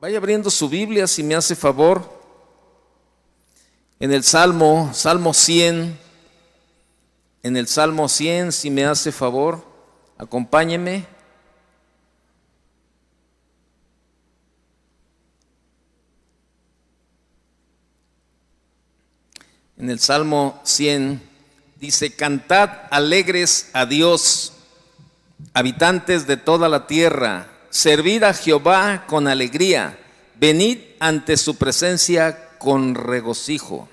Vaya abriendo su Biblia si me hace favor. En el Salmo, Salmo 100, en el Salmo 100, si me hace favor, acompáñeme. En el Salmo 100 dice, cantad alegres a Dios, habitantes de toda la tierra servid a Jehová con alegría, venid ante su presencia con regocijo.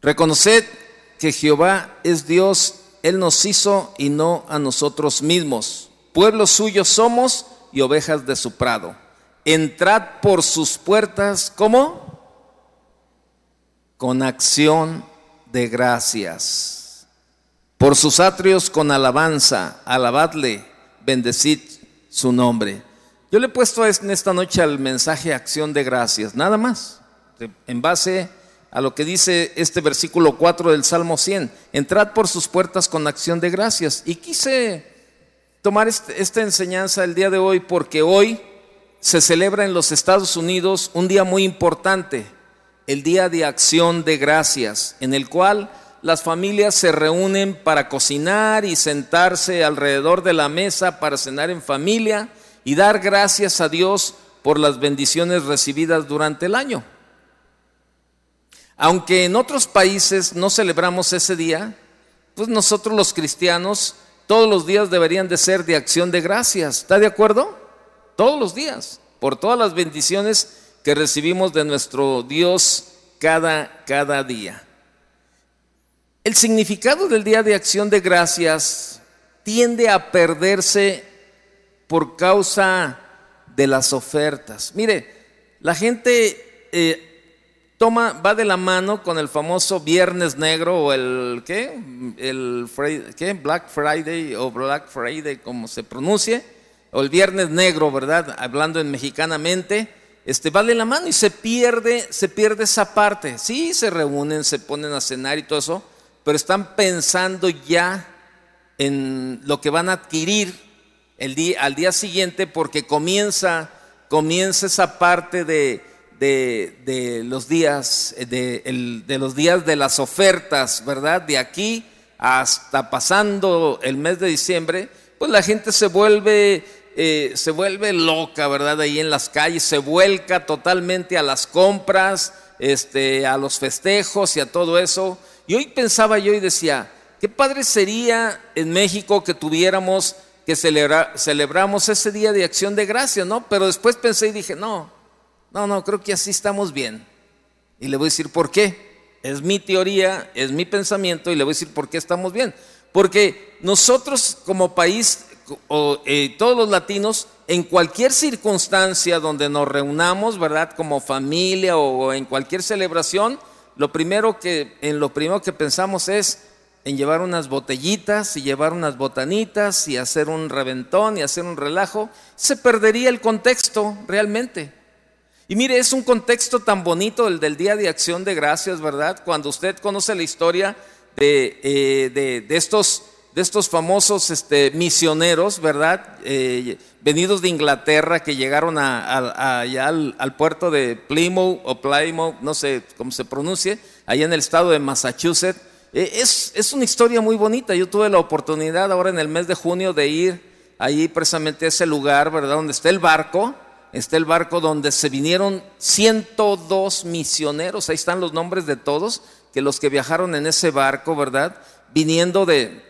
Reconoced que Jehová es Dios, Él nos hizo y no a nosotros mismos. Pueblo suyo somos y ovejas de su prado. Entrad por sus puertas, ¿cómo? Con acción de gracias. Por sus atrios con alabanza, alabadle bendecid su nombre. Yo le he puesto en esta noche al mensaje acción de gracias, nada más, en base a lo que dice este versículo 4 del Salmo 100. Entrad por sus puertas con acción de gracias. Y quise tomar este, esta enseñanza el día de hoy porque hoy se celebra en los Estados Unidos un día muy importante, el Día de Acción de Gracias, en el cual las familias se reúnen para cocinar y sentarse alrededor de la mesa para cenar en familia y dar gracias a Dios por las bendiciones recibidas durante el año. Aunque en otros países no celebramos ese día, pues nosotros los cristianos todos los días deberían de ser de acción de gracias. ¿Está de acuerdo? Todos los días, por todas las bendiciones que recibimos de nuestro Dios cada, cada día. El significado del Día de Acción de Gracias tiende a perderse por causa de las ofertas. Mire, la gente eh, toma, va de la mano con el famoso Viernes Negro o el ¿qué? El ¿qué? Black Friday o Black Friday, como se pronuncie, o el Viernes Negro, ¿verdad? Hablando en mexicanamente, este va de la mano y se pierde, se pierde esa parte. Sí, se reúnen, se ponen a cenar y todo eso pero están pensando ya en lo que van a adquirir el día, al día siguiente porque comienza, comienza esa parte de, de, los días, de, los días de las ofertas, ¿verdad? De aquí hasta pasando el mes de diciembre, pues la gente se vuelve, eh, se vuelve loca, ¿verdad? Ahí en las calles, se vuelca totalmente a las compras, este, a los festejos y a todo eso. Y hoy pensaba yo y decía, qué padre sería en México que tuviéramos, que celebramos ese día de acción de gracia, ¿no? Pero después pensé y dije, no, no, no, creo que así estamos bien. Y le voy a decir por qué. Es mi teoría, es mi pensamiento y le voy a decir por qué estamos bien. Porque nosotros como país, o, eh, todos los latinos, en cualquier circunstancia donde nos reunamos, ¿verdad? Como familia o en cualquier celebración, lo primero que, en lo primero que pensamos es en llevar unas botellitas y llevar unas botanitas y hacer un reventón y hacer un relajo, se perdería el contexto realmente. Y mire, es un contexto tan bonito el del Día de Acción de Gracias, ¿verdad? Cuando usted conoce la historia de, eh, de estos de estos famosos este, misioneros, ¿verdad? Eh, venidos de Inglaterra que llegaron a, allá al, puerto de Plymouth o Plymouth, no sé cómo se pronuncie, allá en el estado de Massachusetts. Eh, es, es, una historia muy bonita. Yo tuve la oportunidad ahora en el mes de junio de ir allí precisamente a ese lugar, ¿verdad? Donde está el barco, está el barco donde se vinieron 102 misioneros, ahí están los nombres de todos, que los que viajaron en ese barco, ¿verdad? Viniendo de,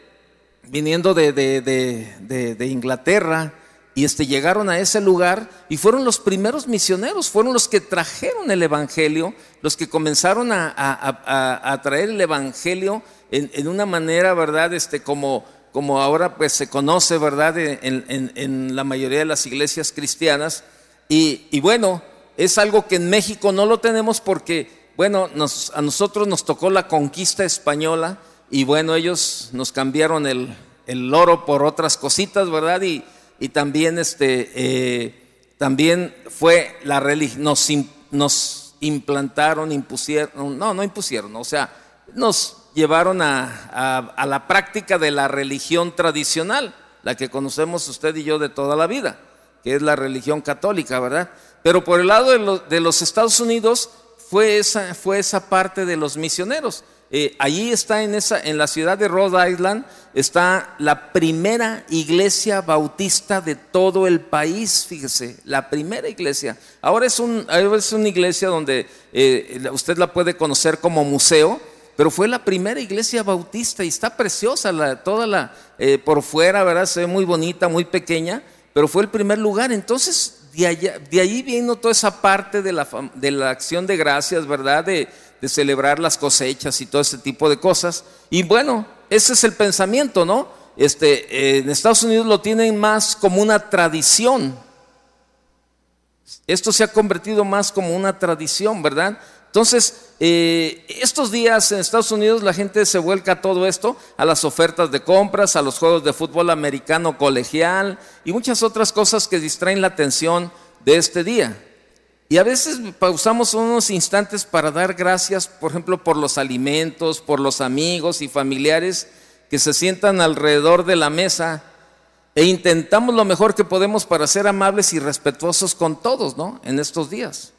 viniendo de, de, Inglaterra y este, llegaron a ese lugar y fueron los primeros misioneros, fueron los que trajeron el Evangelio, los que comenzaron a, traer el Evangelio en, una manera, ¿verdad? Este, como, como ahora pues se conoce, ¿verdad? En, la mayoría de las iglesias cristianas. Y, bueno, es algo que en México no lo tenemos porque, bueno, a nosotros nos tocó la conquista española y bueno, ellos nos cambiaron el, el oro por otras cositas, ¿verdad? Y, y también, este, eh, también fue la religión, nos, nos implantaron, impusieron, no, no impusieron, o sea, nos llevaron a, a, la práctica de la religión tradicional, la que conocemos usted y yo de toda la vida, que es la religión católica, ¿verdad? Pero por el lado de, los Estados Unidos fue esa, fue esa parte de los misioneros. Eh, allí está en, esa, en la ciudad de Rhode Island, está la primera iglesia bautista de todo el país, fíjese, la primera iglesia. Ahora es, un, es una iglesia donde eh, usted la puede conocer como museo, pero fue la primera iglesia bautista y está preciosa, toda la, eh, por fuera, ¿verdad? Se ve muy bonita, muy pequeña, pero fue el primer lugar. Entonces, de, allá, de ahí vino toda esa parte de la, de la acción de gracias, ¿verdad? De, de celebrar las cosechas y todo ese tipo de cosas. Y bueno, ese es el pensamiento, ¿no? Este, en Estados Unidos lo tienen más como una tradición. Esto se ha convertido más como una tradición, ¿verdad? Entonces, eh, estos días en Estados Unidos la gente se vuelca a todo esto, a las ofertas de compras, a los juegos de fútbol americano colegial y muchas otras cosas que distraen la atención de este día. Y a veces pausamos unos instantes para dar gracias, por ejemplo, por los alimentos, por los amigos y familiares que se sientan alrededor de la mesa e intentamos lo mejor que podemos para ser amables y respetuosos con todos, ¿no? En estos días.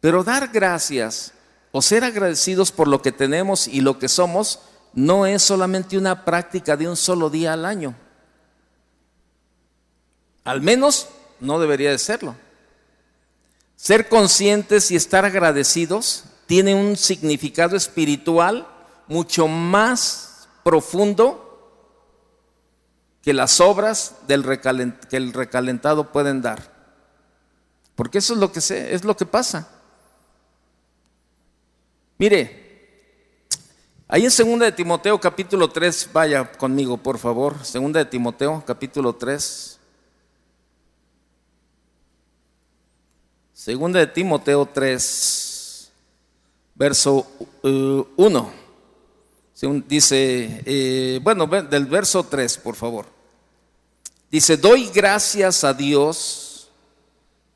Pero dar gracias o ser agradecidos por lo que tenemos y lo que somos no es solamente una práctica de un solo día al año. Al menos no debería de serlo. Ser conscientes y estar agradecidos tiene un significado espiritual mucho más profundo que las obras del que el recalentado pueden dar. Porque eso es lo que sé, es lo que pasa. Mire, ahí en segunda de Timoteo capítulo 3, vaya conmigo por favor, segunda de Timoteo capítulo 3. Segunda de Timoteo 3, verso 1. Uh, dice, eh, bueno, del verso 3, por favor. Dice, doy gracias a Dios,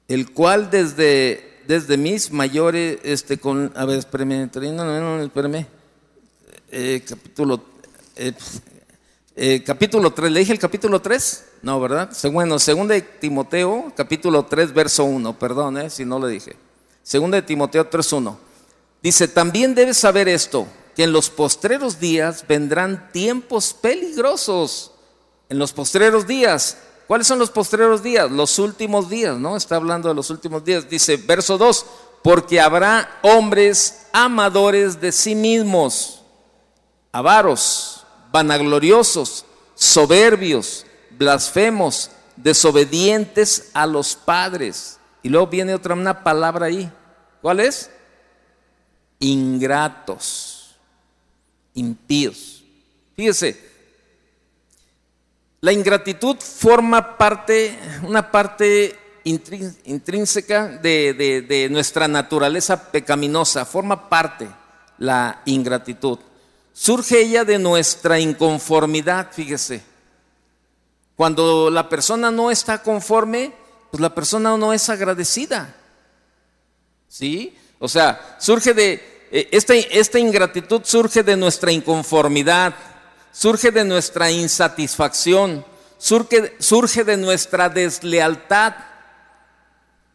el cual desde, desde mis mayores, este, con, a ver, espérame, espérame, eh, capítulo, eh, eh, capítulo 3, ¿le dije el capítulo 3? No, ¿verdad? Bueno, segunda de Timoteo, capítulo 3, verso 1, perdón, eh, si no lo dije. Segunda de Timoteo 3, 1. Dice, también debes saber esto, que en los postreros días vendrán tiempos peligrosos. En los postreros días. ¿Cuáles son los postreros días? Los últimos días, ¿no? Está hablando de los últimos días. Dice, verso 2, porque habrá hombres amadores de sí mismos, avaros vanagloriosos, soberbios, blasfemos, desobedientes a los padres. Y luego viene otra una palabra ahí. ¿Cuál es? Ingratos, impíos. Fíjese, la ingratitud forma parte, una parte intrínseca de, de nuestra naturaleza pecaminosa, forma parte la ingratitud. Surge ella de nuestra inconformidad, fíjese. Cuando la persona no está conforme, pues la persona no es agradecida. ¿Sí? O sea, surge de, eh, esta, esta ingratitud surge de nuestra inconformidad, surge de nuestra insatisfacción, surge, surge de nuestra deslealtad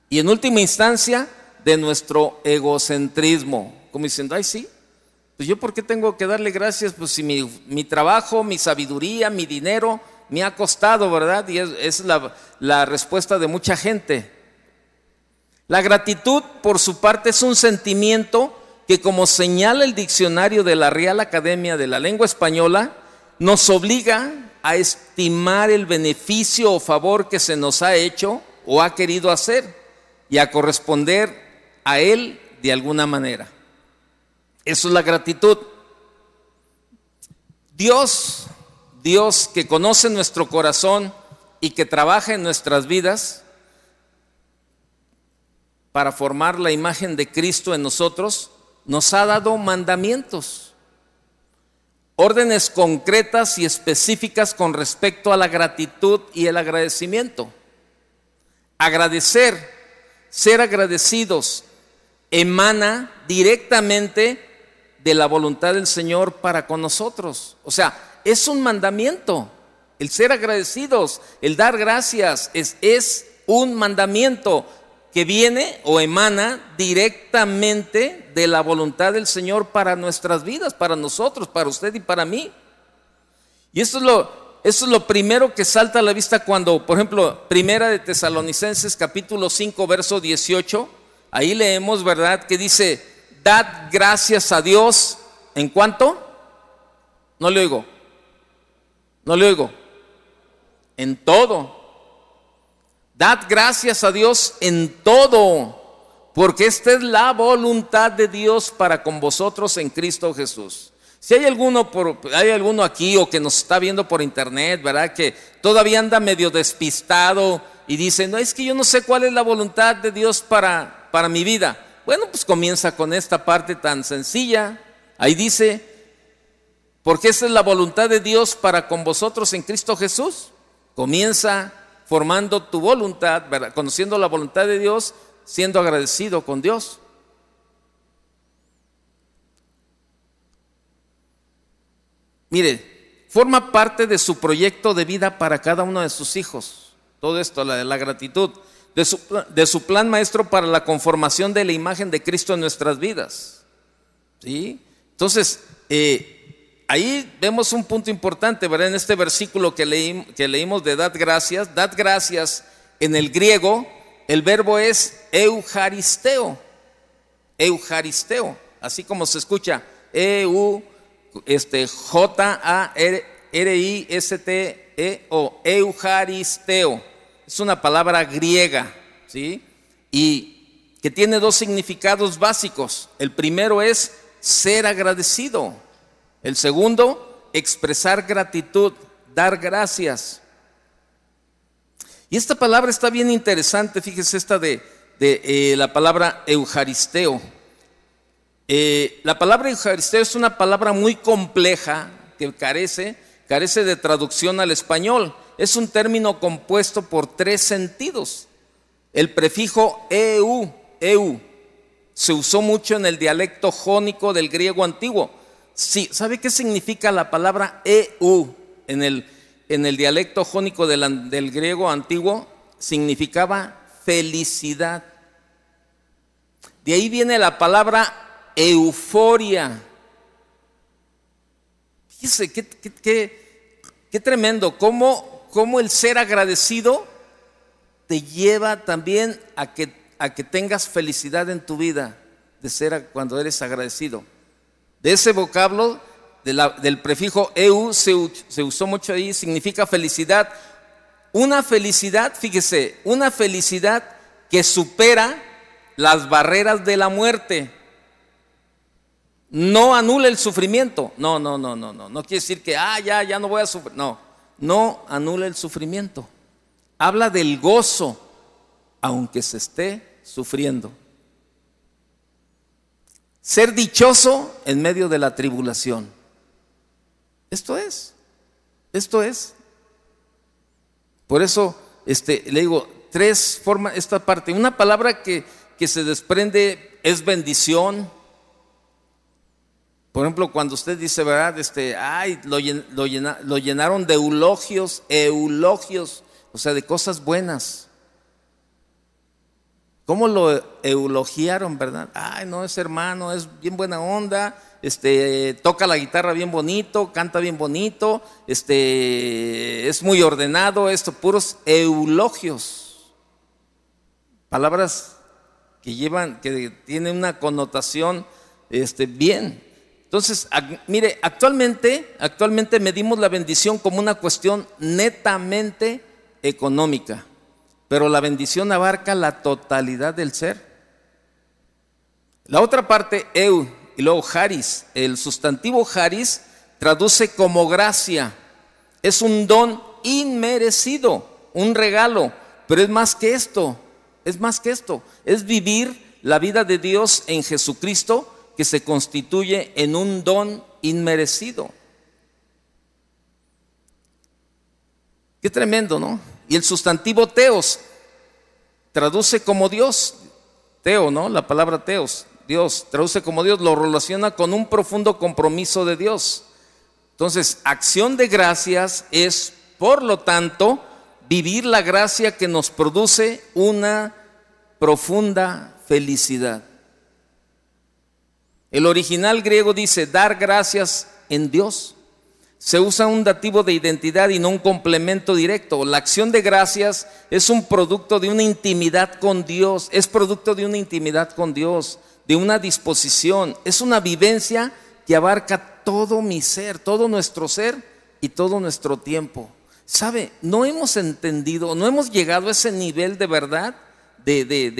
y en última instancia de nuestro egocentrismo. Como diciendo, ay, sí, pues yo por qué tengo que darle gracias, pues si mi, trabajo, mi sabiduría, mi dinero me ha costado, ¿verdad? Y es, la, la respuesta de mucha gente. La gratitud, por su parte, es un sentimiento que, como señala el diccionario de la Real Academia de la Lengua Española, nos obliga a estimar el beneficio o favor que se nos ha hecho o ha querido hacer y a corresponder a él de alguna manera. Eso es la gratitud. Dios, Dios que conoce nuestro corazón y que trabaja en nuestras vidas para formar la imagen de Cristo en nosotros, nos ha dado mandamientos, órdenes concretas y específicas con respecto a la gratitud y el agradecimiento. Agradecer, ser agradecidos, emana directamente de la voluntad del Señor para con nosotros. O sea, es un mandamiento. El ser agradecidos, el dar gracias, es, es un mandamiento que viene o emana directamente de la voluntad del Señor para nuestras vidas, para nosotros, para usted y para mí. Y esto es lo, eso es lo primero que salta a la vista cuando, por ejemplo, Primera de Tesalonicenses capítulo 5, verso 18, ahí leemos, ¿verdad? Que dice, dad gracias a Dios en cuanto, no le oigo, no le oigo, en todo. Dad gracias a Dios en todo, porque esta es la voluntad de Dios para con vosotros en Cristo Jesús. Si hay alguno, por, hay alguno aquí o que nos está viendo por internet, ¿verdad? Que todavía anda medio despistado y dice, no, es que yo no sé cuál es la voluntad de Dios para, para mi vida. Bueno, pues comienza con esta parte tan sencilla. Ahí dice, porque esa es la voluntad de Dios para con vosotros en Cristo Jesús. Comienza formando tu voluntad, conociendo la voluntad de Dios, siendo agradecido con Dios. Mire, forma parte de su proyecto de vida para cada uno de sus hijos. Todo esto, la, la gratitud, de su, de su, plan maestro para la conformación de la imagen de Cristo en nuestras vidas. ¿Sí? Entonces, eh, ahí vemos un punto importante, ¿verdad? En este versículo que, que leímos de dad gracias, dad gracias en el griego, el verbo es eujaristeo, eujaristeo, así como se escucha, eu este, J-A-R-I-S-T-E-O, Eujaristeo. Es una palabra griega, ¿sí? Y que tiene dos significados básicos. El primero es ser agradecido. El segundo, expresar gratitud, dar gracias. Y esta palabra está bien interesante, fíjese esta de, de eh, la palabra Eujaristeo. Eh, la palabra Eucaristía es una palabra muy compleja que carece, carece de traducción al español. Es un término compuesto por tres sentidos. El prefijo eu, eu, se usó mucho en el dialecto jónico del griego antiguo. Sí, ¿sabe qué significa la palabra eu en el, en el dialecto jónico del, griego antiguo? Significaba felicidad. De ahí viene la palabra euforia. Fíjese, qué, qué, tremendo, cómo, cómo, el ser agradecido te lleva también a que, a que tengas felicidad en tu vida, de ser cuando eres agradecido. De ese vocablo, del prefijo eu, se, usó mucho ahí, significa felicidad. Una felicidad, fíjese, una felicidad que supera las barreras de la muerte no anula el sufrimiento. No, no, no, no, no. No quiere decir que, ah, ya, ya no voy a sufrir. No, no anula el sufrimiento. Habla del gozo, aunque se esté sufriendo. Ser dichoso en medio de la tribulación. Esto es, esto es. Por eso, este, le digo, tres formas, esta parte. Una palabra que, que se desprende es bendición, por ejemplo, cuando usted dice, ¿verdad? Este, ay, lo, lo llenaron de eulogios, eulogios, o sea, de cosas buenas. ¿Cómo lo eulogiaron, verdad? Ay, no, es hermano, es bien buena onda, este, toca la guitarra bien bonito, canta bien bonito, este, es muy ordenado, esto, puros eulogios. Palabras que llevan, que tienen una connotación este, bien. Entonces, mire, actualmente, actualmente medimos la bendición como una cuestión netamente económica, pero la bendición abarca la totalidad del ser. La otra parte, eu, y luego haris, el sustantivo haris traduce como gracia, es un don inmerecido, un regalo, pero es más que esto, es más que esto, es vivir la vida de Dios en Jesucristo que se constituye en un don inmerecido. Qué tremendo, ¿no? Y el sustantivo teos traduce como Dios, teo, ¿no? La palabra teos, Dios, traduce como Dios, lo relaciona con un profundo compromiso de Dios. Entonces, acción de gracias es, por lo tanto, vivir la gracia que nos produce una profunda felicidad. El original griego dice dar gracias en Dios. Se usa un dativo de identidad y no un complemento directo. La acción de gracias es un producto de una intimidad con Dios, es producto de una intimidad con Dios, de una disposición, es una vivencia que abarca todo mi ser, todo nuestro ser y todo nuestro tiempo. ¿Sabe? No hemos entendido, no hemos llegado a ese nivel de verdad de, de,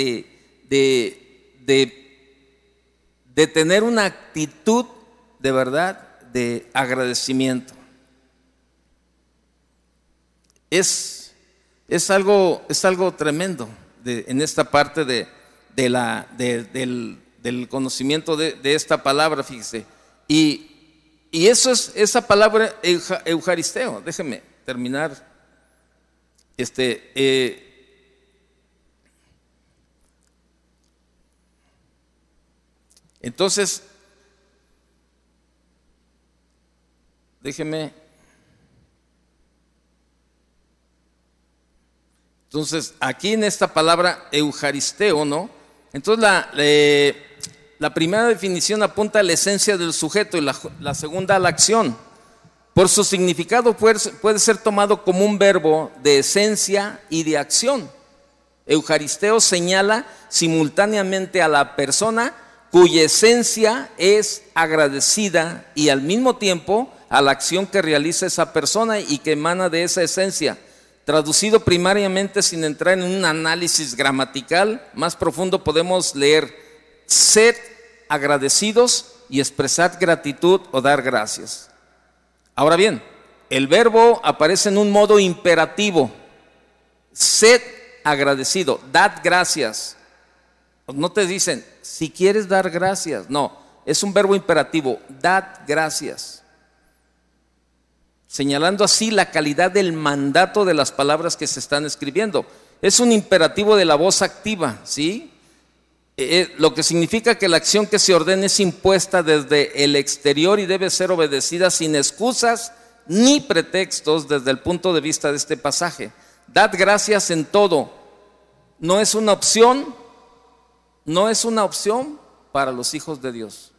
de, de, tener una actitud de verdad de agradecimiento. Es, es, algo, es algo tremendo en esta parte de, la, del, del, conocimiento de, esta palabra, fíjese. Y, y eso es esa palabra eucaristeo. Déjeme terminar. Este, eh, entonces, déjeme. Entonces, aquí en esta palabra eucaristeo, ¿no? Entonces, la, la primera definición apunta a la esencia del sujeto y la, segunda a la acción. Por su significado puede, ser tomado como un verbo de esencia y de acción. Eucaristeo señala simultáneamente a la persona cuya esencia es agradecida y al mismo tiempo a la acción que realiza esa persona y que emana de esa esencia. Traducido primariamente sin entrar en un análisis gramatical más profundo, podemos leer, ser agradecidos y expresar gratitud o dar gracias. Ahora bien, el verbo aparece en un modo imperativo. Sed agradecido, dad gracias. No te dicen, si quieres dar gracias. No, es un verbo imperativo, dad gracias. Señalando así la calidad del mandato de las palabras que se están escribiendo. Es un imperativo de la voz activa, ¿sí? Eh, eh, lo que significa que la acción que se ordena es impuesta desde el exterior y debe ser obedecida sin excusas ni pretextos desde el punto de vista de este pasaje. Dad gracias en todo. No es una opción, no es una opción para los hijos de Dios,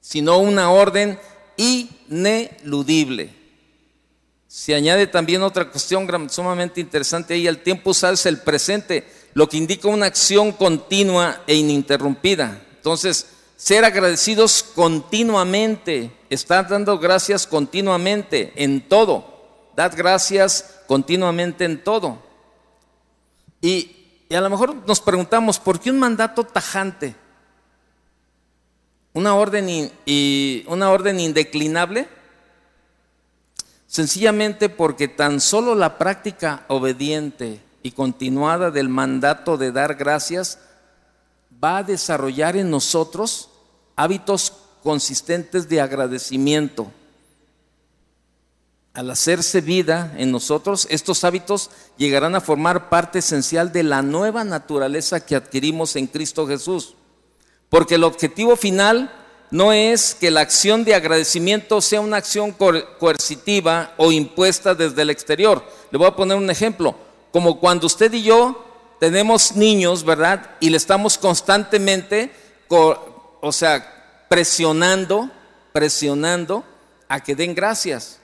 sino una orden ineludible. Se añade también otra cuestión sumamente interesante ahí, el tiempo usado el presente lo que indica una acción continua e ininterrumpida. Entonces, ser agradecidos continuamente, estar dando gracias continuamente en todo. Dad gracias continuamente en todo. Y, a lo mejor nos preguntamos, ¿por qué un mandato tajante? Una orden, y una orden indeclinable. Sencillamente porque tan solo la práctica obediente y continuada del mandato de dar gracias va a desarrollar en nosotros hábitos consistentes de agradecimiento. Al hacerse vida en nosotros, estos hábitos llegarán a formar parte esencial de la nueva naturaleza que adquirimos en Cristo Jesús. Porque el objetivo final no es que la acción de agradecimiento sea una acción coercitiva o impuesta desde el exterior. Le voy a poner un ejemplo como cuando usted y yo tenemos niños, ¿verdad? Y le estamos constantemente, o sea, presionando, presionando a que den gracias.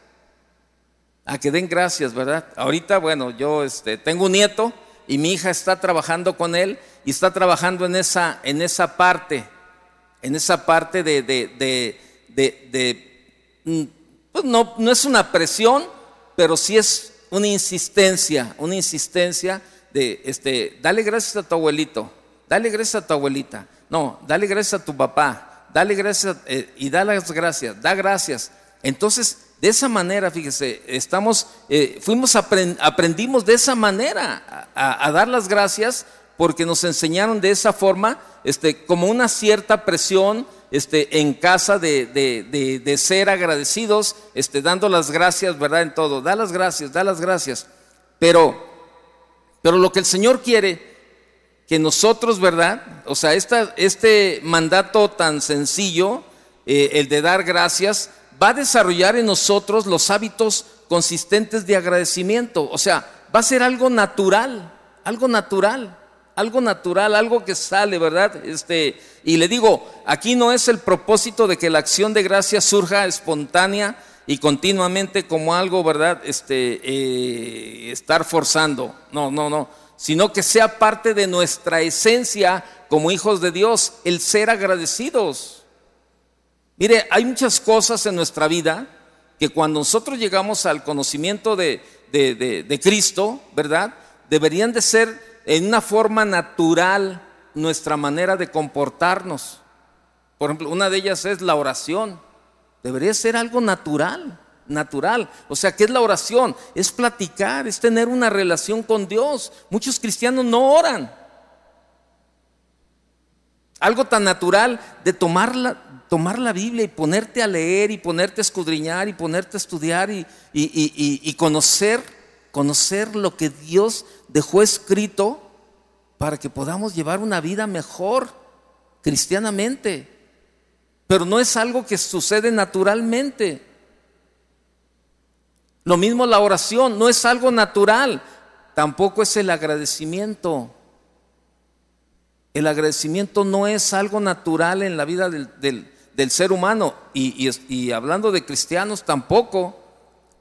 A que den gracias, ¿verdad? Ahorita, bueno, yo este, tengo un nieto y mi hija está trabajando con él y está trabajando en esa, en esa parte, en esa parte de, de, de, mm, pues no, no es una presión, pero sí es una insistencia, una insistencia de, este, dale gracias a tu abuelito, dale gracias a tu abuelita, no, dale gracias a tu papá, dale gracias eh, y da las gracias, da gracias. Entonces, de esa manera, fíjese, estamos, eh, fuimos, aprendimos de esa manera a, dar las gracias porque nos enseñaron de esa forma, este, como una cierta presión, este, en casa de, ser agradecidos, este, dando las gracias, ¿verdad? En todo, da las gracias, da las gracias. Pero, pero lo que el Señor quiere, que nosotros, ¿verdad? O sea, esta, este mandato tan sencillo, eh, el de dar gracias, va a desarrollar en nosotros los hábitos consistentes de agradecimiento. O sea, va a ser algo natural, algo natural, algo natural, algo que sale, ¿verdad? Este, y le digo, aquí no es el propósito de que la acción de gracia surja espontánea y continuamente como algo, ¿verdad? Este, eh, estar forzando. No, no, no. Sino que sea parte de nuestra esencia como hijos de Dios, el ser agradecidos. Mire, hay muchas cosas en nuestra vida que cuando nosotros llegamos al conocimiento de, de, Cristo, ¿verdad? Deberían de ser en una forma natural nuestra manera de comportarnos. Por ejemplo, una de ellas es la oración. Debería ser algo natural, natural. O sea, ¿qué es la oración? Es platicar, es tener una relación con Dios. Muchos cristianos no oran. Algo tan natural de tomar la, tomar la Biblia y ponerte a leer y ponerte a escudriñar y ponerte a estudiar y, y conocer, conocer lo que Dios dejó escrito para que podamos llevar una vida mejor cristianamente pero no es algo que sucede naturalmente. Lo mismo la oración, no es algo natural, tampoco es el agradecimiento. El agradecimiento no es algo natural en la vida del, ser humano y, y hablando de cristianos tampoco.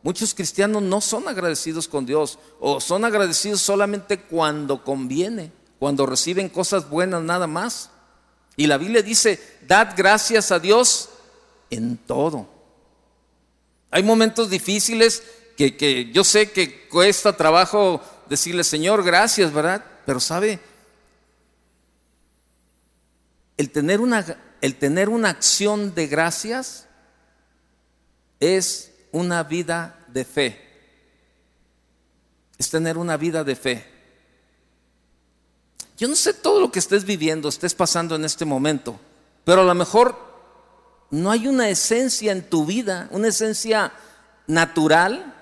Muchos cristianos no son agradecidos con Dios o son agradecidos solamente cuando conviene, cuando reciben cosas buenas nada más. Y la Biblia dice, dad gracias a Dios en todo. Hay momentos difíciles que, yo sé que cuesta trabajo decirle, Señor, gracias, ¿verdad? Pero sabe, el tener una, el tener una acción de gracias es una vida de fe. Es tener una vida de fe. Yo no sé todo lo que estés viviendo, estés pasando en este momento, pero a lo mejor no hay una esencia en tu vida, una esencia natural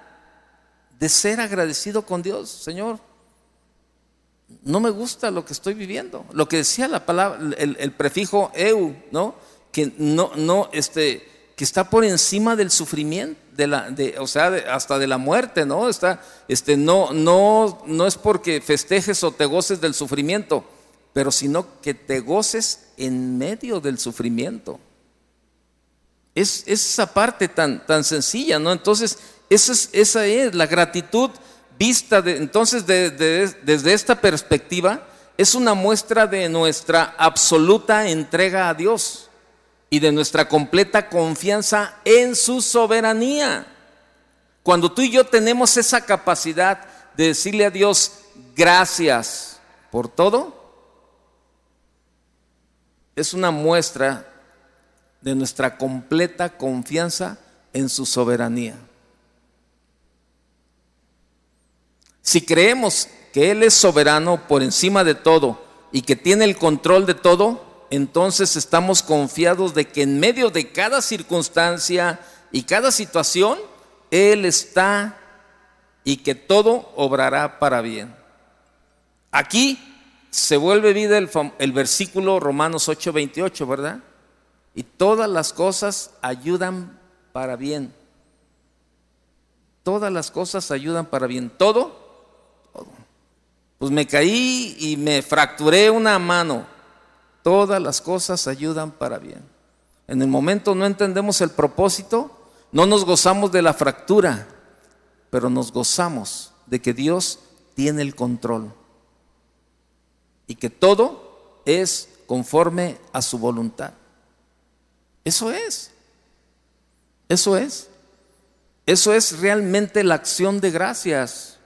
de ser agradecido con Dios, Señor. No me gusta lo que estoy viviendo. Lo que decía la palabra, el, prefijo eu, ¿no? Que no, no, este, que está por encima del sufrimiento, de la, de, o sea, hasta de la muerte, ¿no? Está, este, no, no, no es porque festejes o te goces del sufrimiento, pero sino que te goces en medio del sufrimiento. Es, esa parte tan, tan sencilla, ¿no? Entonces, esa es, esa es la gratitud vista entonces desde esta perspectiva, es una muestra de nuestra absoluta entrega a Dios y de nuestra completa confianza en su soberanía. Cuando tú y yo tenemos esa capacidad de decirle a Dios gracias por todo, es una muestra de nuestra completa confianza en su soberanía. Si creemos que Él es soberano por encima de todo y que tiene el control de todo, entonces estamos confiados de que en medio de cada circunstancia y cada situación, Él está y que todo obrará para bien. Aquí se vuelve vida el, versículo Romanos 8:28, ¿verdad? Y todas las cosas ayudan para bien. Todas las cosas ayudan para bien. ¿Todo? Pues me caí y me fracturé una mano Todas las cosas ayudan para bien. En el momento no entendemos el propósito, no nos gozamos de la fractura, pero nos gozamos de que Dios tiene el control y que todo es conforme a su voluntad. Eso es. Eso es. Eso es realmente la acción de gracias.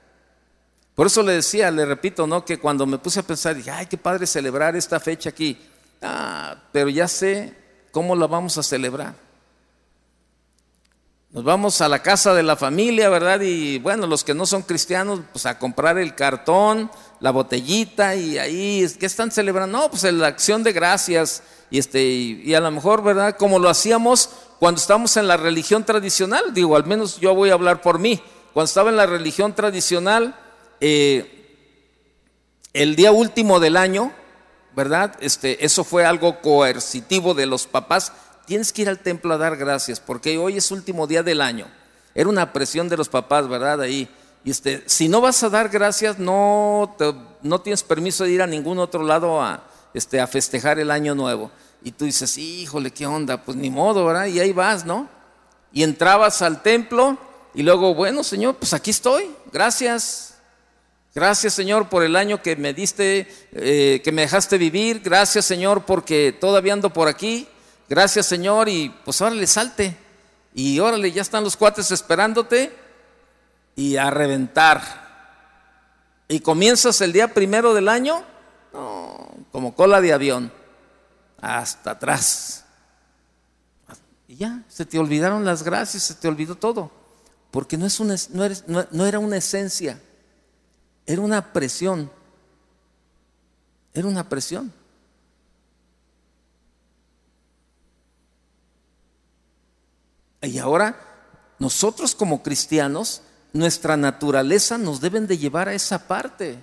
Por eso le decía, le repito, ¿no? Que cuando me puse a pensar, dije, ay, qué padre celebrar esta fecha aquí. Ah, pero ya sé cómo la vamos a celebrar. Nos vamos a la casa de la familia, ¿verdad? Y bueno, los que no son cristianos, pues a comprar el cartón, la botellita y ahí, ¿qué están celebrando? No, pues la acción de gracias y, este, y, a lo mejor, ¿verdad? Como lo hacíamos cuando estábamos en la religión tradicional, digo, al menos yo voy a hablar por mí. Cuando estaba en la religión tradicional, eh, el día último del año, ¿verdad? Este, eso fue algo coercitivo de los papás. Tienes que ir al templo a dar gracias porque hoy es último día del año. Era una presión de los papás, ¿verdad? Ahí. Y este, si no vas a dar gracias, no, no tienes permiso de ir a ningún otro lado a, este, a festejar el año nuevo. Y tú dices, híjole, ¿qué onda? Pues ni modo, ¿verdad? Y ahí vas, ¿no? Y entrabas al templo y luego, bueno, Señor, pues aquí estoy, gracias. Gracias, Señor, por el año que me diste, eh, que me dejaste vivir. Gracias, Señor, porque todavía ando por aquí. Gracias, Señor, y pues órale, salte. Y órale, ya están los cuates esperándote y a reventar. Y comienzas el día primero del año, como cola de avión, hasta atrás. Y ya, se te olvidaron las gracias, se te olvidó todo. Porque no, es una, no, no era una esencia, era una presión. Era una presión. Y ahora, nosotros como cristianos, nuestra naturaleza nos deben de llevar a esa parte,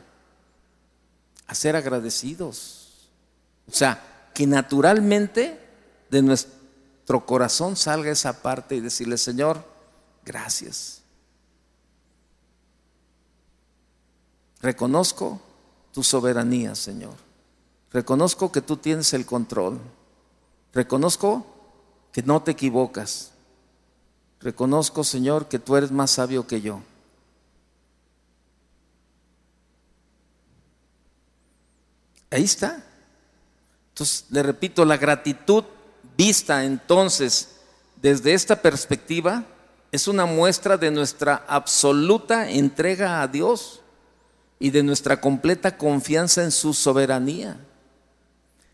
a ser agradecidos. O sea, que naturalmente de nuestro corazón salga esa parte y decirle, Señor, gracias. Reconozco tu soberanía, Señor. Reconozco que tú tienes el control. Reconozco que no te equivocas. Reconozco, Señor, que tú eres más sabio que yo. Ahí está. Entonces, le repito, la gratitud vista entonces desde esta perspectiva es una muestra de nuestra absoluta entrega a Dios y de nuestra completa confianza en su soberanía.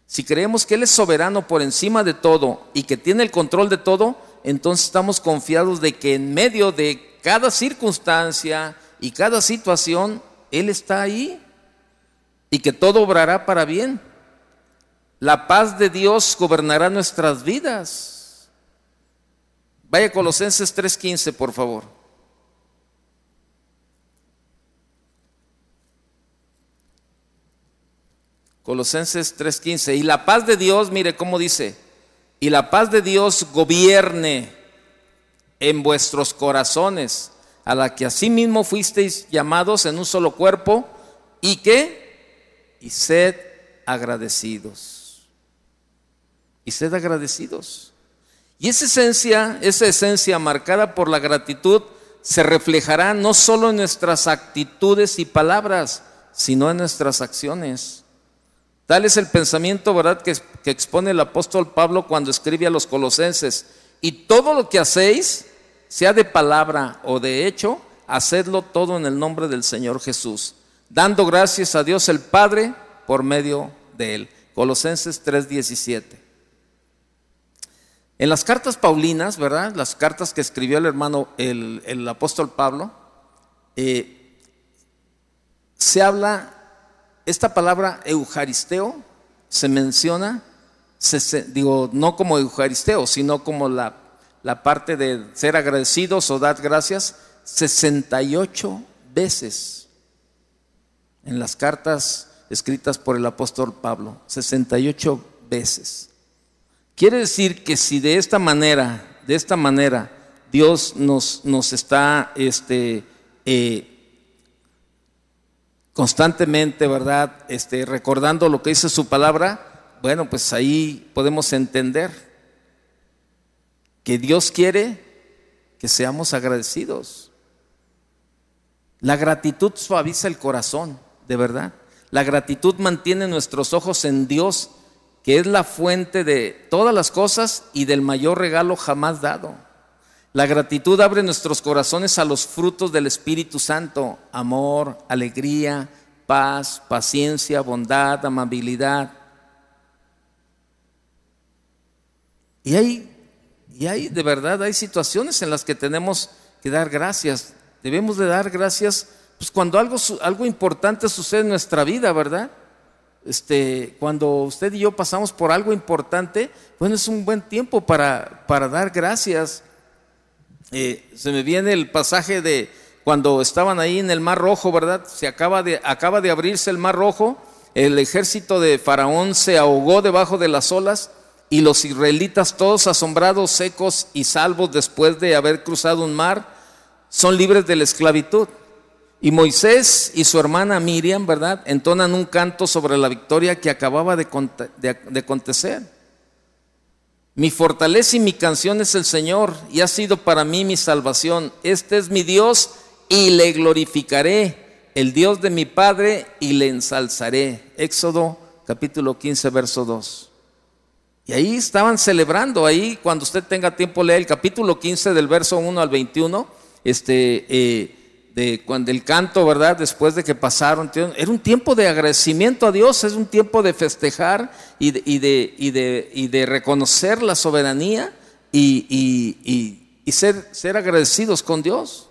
Si creemos que Él es soberano por encima de todo y que tiene el control de todo, entonces estamos confiados de que en medio de cada circunstancia y cada situación, Él está ahí y que todo obrará para bien. La paz de Dios gobernará nuestras vidas. Vaya Colosenses 3:15, por favor. Colosenses 3:15. Y la paz de Dios, mire cómo dice, y la paz de Dios gobierne en vuestros corazones, a la que asimismo fuisteis llamados en un solo cuerpo, y que, y sed agradecidos. Y sed agradecidos. Y esa esencia, esa esencia marcada por la gratitud, se reflejará no solo en nuestras actitudes y palabras, sino en nuestras acciones. Tal es el pensamiento, ¿verdad?, que, expone el apóstol Pablo cuando escribe a los colosenses. Y todo lo que hacéis, sea de palabra o de hecho, hacedlo todo en el nombre del Señor Jesús, dando gracias a Dios el Padre por medio de él. Colosenses 3:17. En las cartas paulinas, ¿verdad? Las cartas que escribió el hermano, el, el apóstol Pablo, eh, se habla esta palabra eucaristeo se menciona, digo, no como eucaristeo, sino como la, la parte de ser agradecidos o dar gracias, 68 veces en las cartas escritas por el apóstol Pablo, 68 veces. Quiere decir que si de esta manera, de esta manera, Dios nos, nos está este, eh, constantemente, ¿verdad? Este, recordando lo que dice su palabra, bueno, pues ahí podemos entender que Dios quiere que seamos agradecidos. La gratitud suaviza el corazón, de verdad. La gratitud mantiene nuestros ojos en Dios, que es la fuente de todas las cosas y del mayor regalo jamás dado. La gratitud abre nuestros corazones a los frutos del Espíritu Santo, amor, alegría, paz, paciencia, bondad, amabilidad. Y hay, y hay, de verdad, hay situaciones en las que tenemos que dar gracias. Debemos de dar gracias pues, cuando algo, algo importante sucede en nuestra vida, ¿verdad? Este, cuando usted y yo pasamos por algo importante, bueno, es un buen tiempo para, para dar gracias. Eh, se me viene el pasaje de cuando estaban ahí en el Mar Rojo, ¿verdad? Se acaba de, acaba de abrirse el Mar Rojo, el ejército de Faraón se ahogó debajo de las olas y los israelitas todos asombrados, secos y salvos después de haber cruzado un mar, son libres de la esclavitud. Y Moisés y su hermana Miriam, ¿verdad? Entonan un canto sobre la victoria que acababa de, de acontecer. Mi fortaleza y mi canción es el Señor y ha sido para mí mi salvación. Este es mi Dios y le glorificaré, el Dios de mi Padre y le ensalzaré. Éxodo capítulo 15, verso 2. Y ahí estaban celebrando, ahí cuando usted tenga tiempo lea el capítulo 15 del verso 1 al 21, este... Eh, de cuando el canto, ¿verdad? Después de que pasaron, era un tiempo de agradecimiento a Dios, es un tiempo de festejar y de, y de, y de, y de reconocer la soberanía y, ser, ser agradecidos con Dios.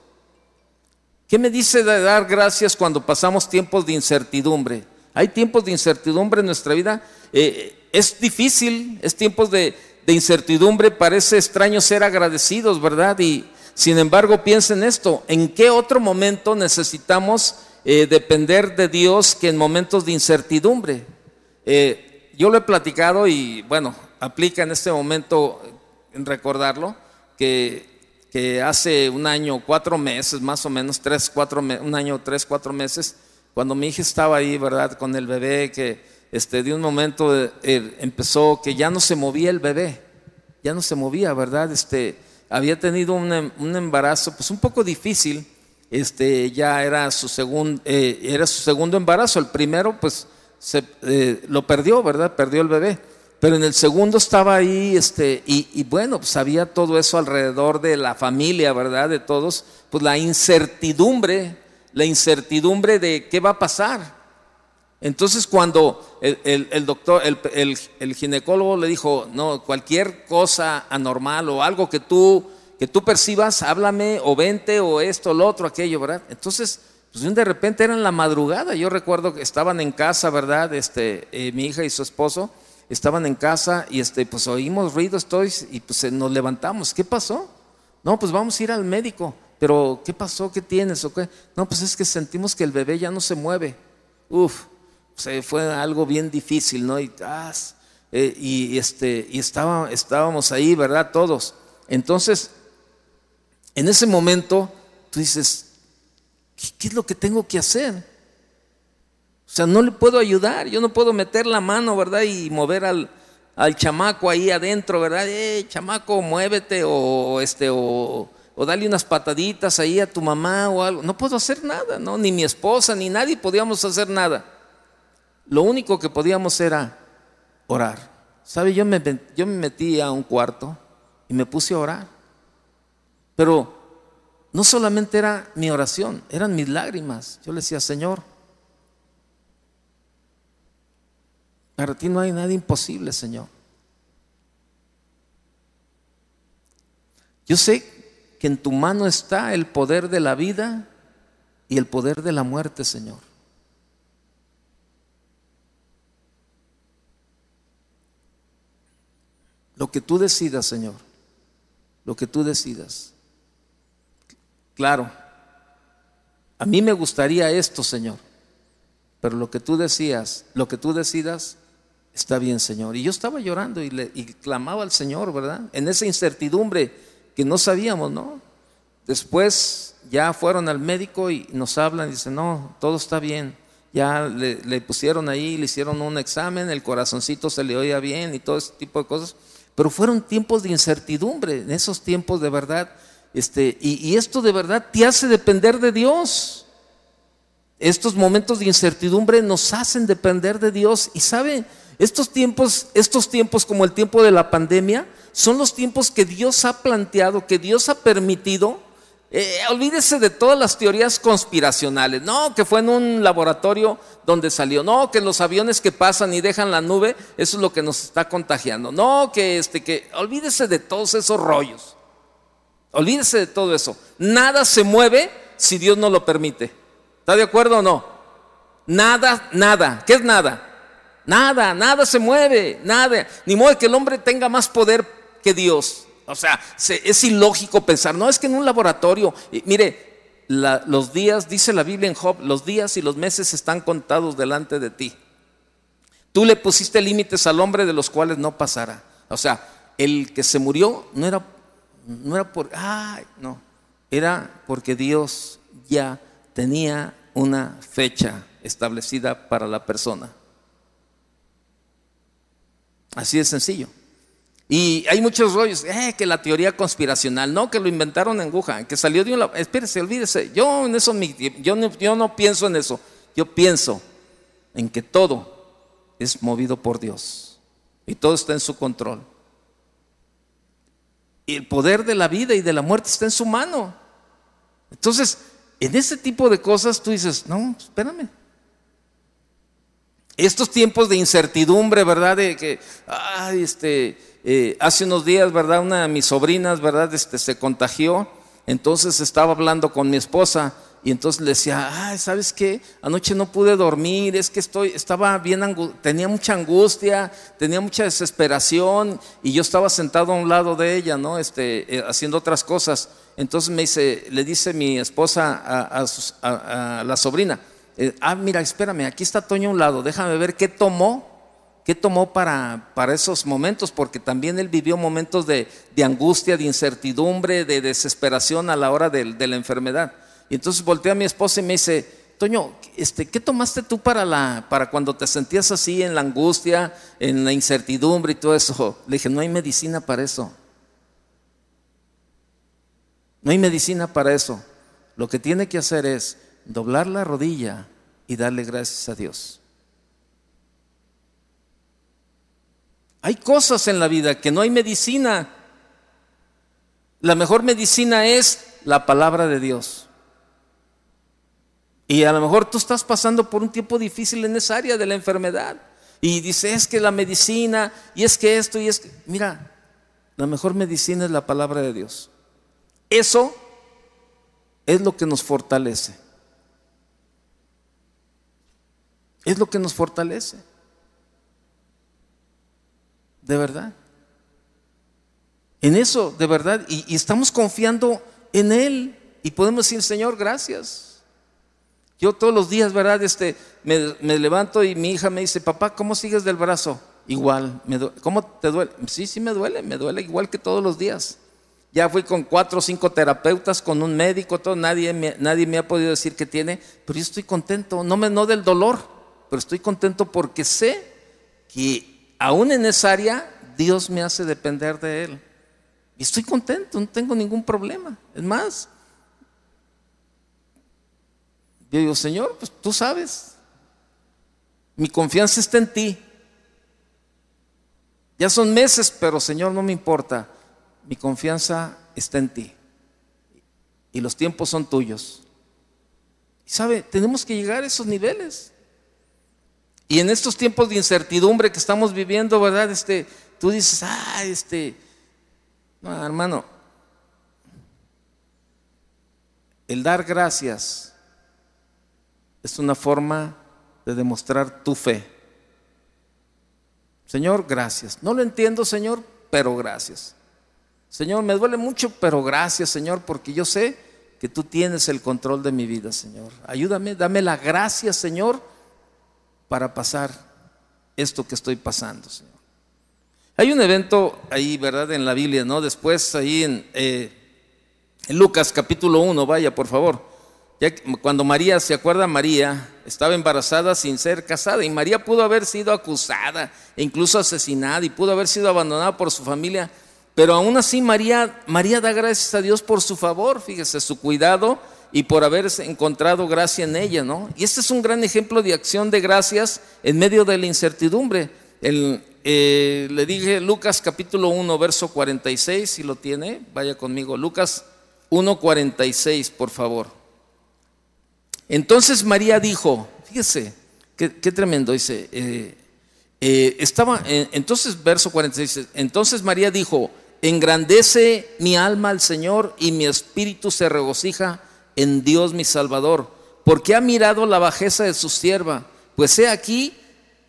¿Qué me dice de dar gracias cuando pasamos tiempos de incertidumbre? Hay tiempos de incertidumbre en nuestra vida. Eh, es difícil, es tiempos de, de incertidumbre, parece extraño ser agradecidos, ¿verdad? Y, sin embargo, piensen esto, ¿en qué otro momento necesitamos eh, depender de Dios que en momentos de incertidumbre? Eh, yo lo he platicado y bueno, aplica en este momento en recordarlo, que, hace un año, cuatro meses, más o menos, tres, cuatro, un año, tres, cuatro meses, cuando mi hija estaba ahí, ¿verdad? Con el bebé, que este, de un momento eh, empezó que ya no se movía el bebé, ya no se movía, ¿verdad? Este, había tenido em, un, embarazo pues un poco difícil, este, ya era su, eh, era su segundo embarazo, el primero pues se, eh, lo perdió, ¿verdad? Perdió el bebé, pero en el segundo estaba ahí, este, y, y bueno, pues había todo eso alrededor de la familia, ¿verdad? De todos, pues la incertidumbre, la incertidumbre de qué va a pasar. Entonces cuando el, doctor, el, ginecólogo le dijo, no, cualquier cosa anormal o algo que tú, que tú percibas, háblame o vente o esto, lo otro, aquello, ¿verdad? Entonces, pues de repente era en la madrugada, yo recuerdo que estaban en casa, ¿verdad? Este, eh, mi hija y su esposo estaban en casa y este, pues oímos ruido, estoy, y pues nos levantamos. ¿Qué pasó? No, pues vamos a ir al médico. Pero, ¿qué pasó? ¿Qué tienes? ¿O qué? No, pues es que sentimos que el bebé ya no se mueve. Uf, fue algo bien difícil, ¿no? Y, ah, eh, y, este, y estábamos ahí, ¿verdad? Todos. Entonces, en ese momento, tú dices, ¿qué, es lo que tengo que hacer? O sea, no le puedo ayudar, yo no puedo meter la mano, ¿verdad? Y mover al, al chamaco ahí adentro, ¿verdad? Eh, chamaco, muévete o, este, o, o dale unas pataditas ahí a tu mamá o algo. No puedo hacer nada, ¿no? Ni mi esposa, ni nadie podíamos hacer nada lo único que podíamos era orar. ¿Sabe? Yo me, yo me metí a un cuarto y me puse a orar. Pero no solamente era mi oración, eran mis lágrimas. Yo le decía, Señor, para ti no hay nada imposible, Señor. Yo sé que en tu mano está el poder de la vida y el poder de la muerte, Señor. Lo que tú decidas, Señor. Lo que tú decidas. Claro, a mí me gustaría esto, Señor. Pero lo que tú decías, lo que tú decidas, está bien, Señor. Y yo estaba llorando y, le, clamaba al Señor, ¿verdad? En esa incertidumbre que no sabíamos, ¿no? Después ya fueron al médico y nos hablan y dicen, no, todo está bien. Ya le, le pusieron ahí, le hicieron un examen, el corazoncito se le oía bien y todo ese tipo de cosas. Pero fueron tiempos de incertidumbre, en esos tiempos de verdad. Este, y, esto de verdad te hace depender de Dios. Estos momentos de incertidumbre nos hacen depender de Dios. Y sabe, estos tiempos, estos tiempos como el tiempo de la pandemia, son los tiempos que Dios ha planteado, que Dios ha permitido eh, olvídese de todas las teorías conspiracionales. No, que fue en un laboratorio donde salió. No, que los aviones que pasan y dejan la nube, eso es lo que nos está contagiando. No, que este, que olvídese de todos esos rollos. Olvídese de todo eso. Nada se mueve si Dios no lo permite. ¿Está de acuerdo o no? Nada, nada. ¿Qué es nada? Nada, nada se mueve, nada. Ni modo que el hombre tenga más poder que Dios. O sea, es ilógico pensar, no es que en un laboratorio, mire, los días, dice la Biblia en Job, los días y los meses están contados delante de ti. Tú le pusiste límites al hombre de los cuales no pasará. O sea, el que se murió no era, no era por, ay, no. era porque Dios ya tenía una fecha establecida para la persona. Así de sencillo. Y hay muchos rollos, eh, que la teoría conspiracional, no, que lo inventaron en Wuhan, que salió de un lado. Espérese, olvídese. Yo en eso, yo no, yo no pienso en eso. Yo pienso en que todo es movido por Dios y todo está en su control. Y el poder de la vida y de la muerte está en su mano. Entonces, en ese tipo de cosas tú dices, no, espérame, estos tiempos de incertidumbre, ¿verdad? De que, ay, este, eh, hace unos días, ¿verdad? Una de mis sobrinas, ¿verdad? Este, se contagió, entonces estaba hablando con mi esposa y entonces le decía, ay, ¿sabes qué? Anoche no pude dormir, es que estoy, estaba bien, tenía mucha angustia, tenía mucha desesperación y yo estaba sentado a un lado de ella, ¿no? Este, eh, haciendo otras cosas. Entonces me dice, le dice mi esposa a la sobrina, eh, ah, mira, espérame, aquí está Toño a un lado, déjame ver qué tomó, qué tomó para, para esos momentos, porque también él vivió momentos de, angustia, de incertidumbre, de desesperación a la hora de, la enfermedad. Y entonces volteé a mi esposa y me dice, Toño, este, ¿qué tomaste tú para, la, para cuando te sentías así en la angustia, en la incertidumbre y todo eso? Le dije, no hay medicina para eso. No hay medicina para eso. Lo que tiene que hacer es doblar la rodilla y darle gracias a Dios. Hay cosas en la vida que no hay medicina. La mejor medicina es la palabra de Dios. Y a lo mejor tú estás pasando por un tiempo difícil en esa área de la enfermedad. Y dices, es que la medicina, y es que esto, y es que... Mira, la mejor medicina es la palabra de Dios. Eso es lo que nos fortalece. Es lo que nos fortalece. De verdad. En eso, de verdad. Y, estamos confiando en Él. Y podemos decir, Señor, gracias. Yo todos los días, ¿verdad? Este, me, levanto y mi hija me dice, papá, ¿cómo sigues del brazo? Igual, me ¿cómo te duele? Sí, sí me duele, me duele igual que todos los días. Ya fui con cuatro o cinco terapeutas, con un médico, todo, nadie, me, nadie me ha podido decir que tiene, pero yo estoy contento, no me no del dolor, pero estoy contento porque sé que aún en esa área Dios me hace depender de Él. Y estoy contento, no tengo ningún problema. Es más, yo digo, Señor, pues tú sabes, mi confianza está en ti. Ya son meses, pero Señor, no me importa. Mi confianza está en ti. Y los tiempos son tuyos. Y sabe, tenemos que llegar a esos niveles. Y en estos tiempos de incertidumbre que estamos viviendo, ¿verdad? Este, tú dices, ah, este, no, hermano, el dar gracias es una forma de demostrar tu fe. Señor, gracias. No lo entiendo, Señor, pero gracias. Señor, me duele mucho, pero gracias, Señor, porque yo sé que tú tienes el control de mi vida, Señor. Ayúdame, dame la gracia, Señor, para pasar esto que estoy pasando, Señor. Hay un evento ahí, ¿verdad? En la Biblia, ¿no? Después ahí en, eh, Lucas capítulo 1, vaya, por favor. Ya, cuando María, ¿se acuerda? María estaba embarazada sin ser casada y María pudo haber sido acusada e incluso asesinada y pudo haber sido abandonada por su familia. Pero aún así María, María da gracias a Dios por su favor, fíjese, su cuidado y por haber encontrado gracia en ella, ¿no? Y este es un gran ejemplo de acción de gracias en medio de la incertidumbre. Eh, le dije Lucas capítulo 1, verso 46, si lo tiene, vaya conmigo. Lucas 1, 46, por favor. Entonces María dijo, fíjese, qué, tremendo, dice, eh, eh, estaba, entonces verso 46, entonces María dijo, engrandece mi alma al Señor y mi espíritu se regocija en Dios mi Salvador, porque ha mirado la bajeza de su sierva. Pues he aquí,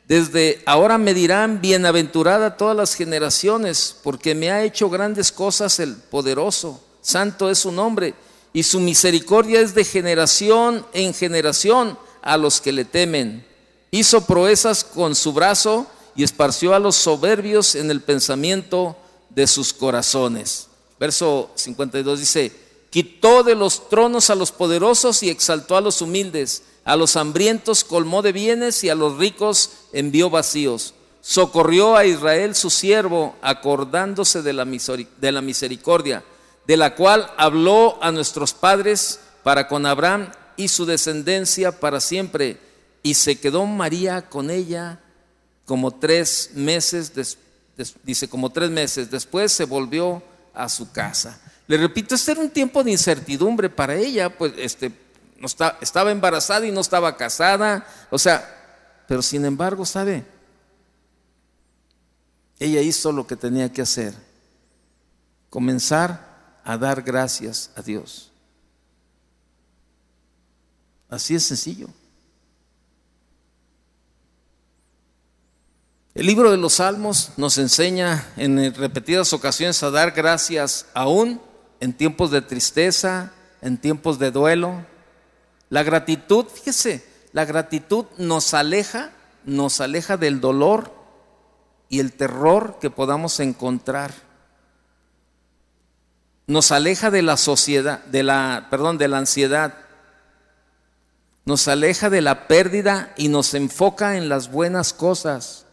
desde ahora me dirán, bienaventurada todas las generaciones, porque me ha hecho grandes cosas el poderoso, santo es su nombre, y su misericordia es de generación en generación a los que le temen. Hizo proezas con su brazo y esparció a los soberbios en el pensamiento de sus corazones. Verso 52 dice, Quitó de los tronos a los poderosos y exaltó a los humildes. A los hambrientos colmó de bienes y a los ricos envió vacíos. Socorrió a Israel su siervo, acordándose de la, misericordia, de la cual habló a nuestros padres para con Abraham y su descendencia para siempre. Y se quedó María con ella como tres meses, dice como tres meses. Después se volvió a su casa. Le repito, este era un tiempo de incertidumbre para ella, pues este, no estaba embarazada y no estaba casada, o sea, pero sin embargo, ¿sabe? Ella hizo lo que tenía que hacer, comenzar a dar gracias a Dios. Así es sencillo. El libro de los Salmos nos enseña en repetidas ocasiones a dar gracias aún en tiempos de tristeza, en tiempos de duelo. La gratitud, fíjese, la gratitud nos aleja, nos aleja del dolor y el terror que podamos encontrar. Nos aleja de la sociedad, de la, perdón, de la ansiedad. Nos aleja de la pérdida y nos enfoca en las buenas cosas,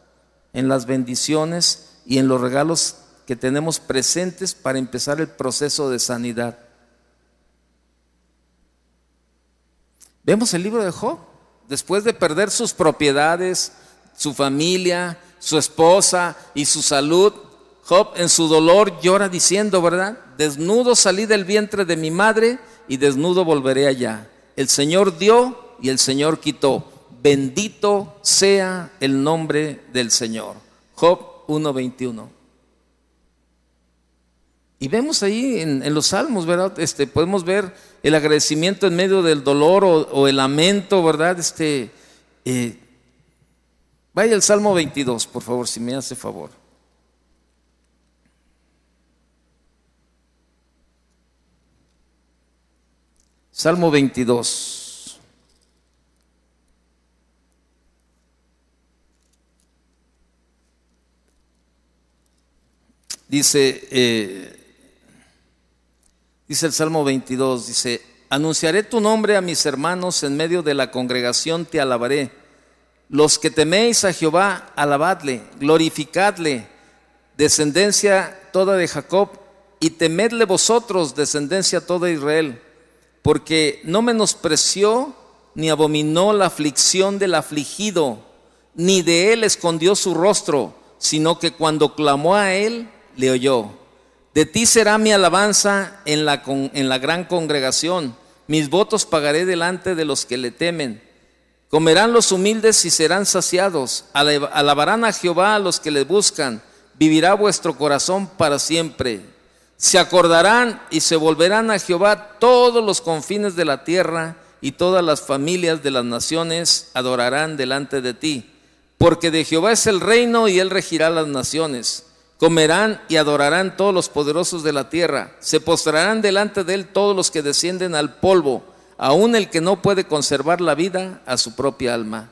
en las bendiciones y en los regalos que tenemos presentes para empezar el proceso de sanidad. Vemos el libro de Job, después de perder sus propiedades, su familia, su esposa y su salud, Job en su dolor llora diciendo, ¿verdad? Desnudo salí del vientre de mi madre y desnudo volveré allá. El Señor dio y el Señor quitó. Bendito sea el nombre del Señor. Job 1.21. Y vemos ahí en, los salmos, ¿verdad? Este, podemos ver el agradecimiento en medio del dolor o, el lamento, ¿verdad? Este, eh, vaya al Salmo 22, por favor, si me hace favor. Salmo 22. Dice, eh, Dice el Salmo 22, dice, anunciaré tu nombre a mis hermanos en medio de la congregación, te alabaré. Los que teméis a Jehová, alabadle, glorificadle, descendencia toda de Jacob, y temedle vosotros, descendencia toda de Israel, porque no menospreció ni abominó la aflicción del afligido, ni de él escondió su rostro, sino que cuando clamó a él, le oyó. De ti será mi alabanza en la, en la gran congregación. Mis votos pagaré delante de los que le temen. Comerán los humildes y serán saciados. Alabarán a Jehová a los que le buscan. Vivirá vuestro corazón para siempre. Se acordarán y se volverán a Jehová todos los confines de la tierra y todas las familias de las naciones adorarán delante de ti. Porque de Jehová es el reino y él regirá las naciones. Comerán y adorarán todos los poderosos de la tierra. Se postrarán delante de él todos los que descienden al polvo, aun el que no puede conservar la vida a su propia alma.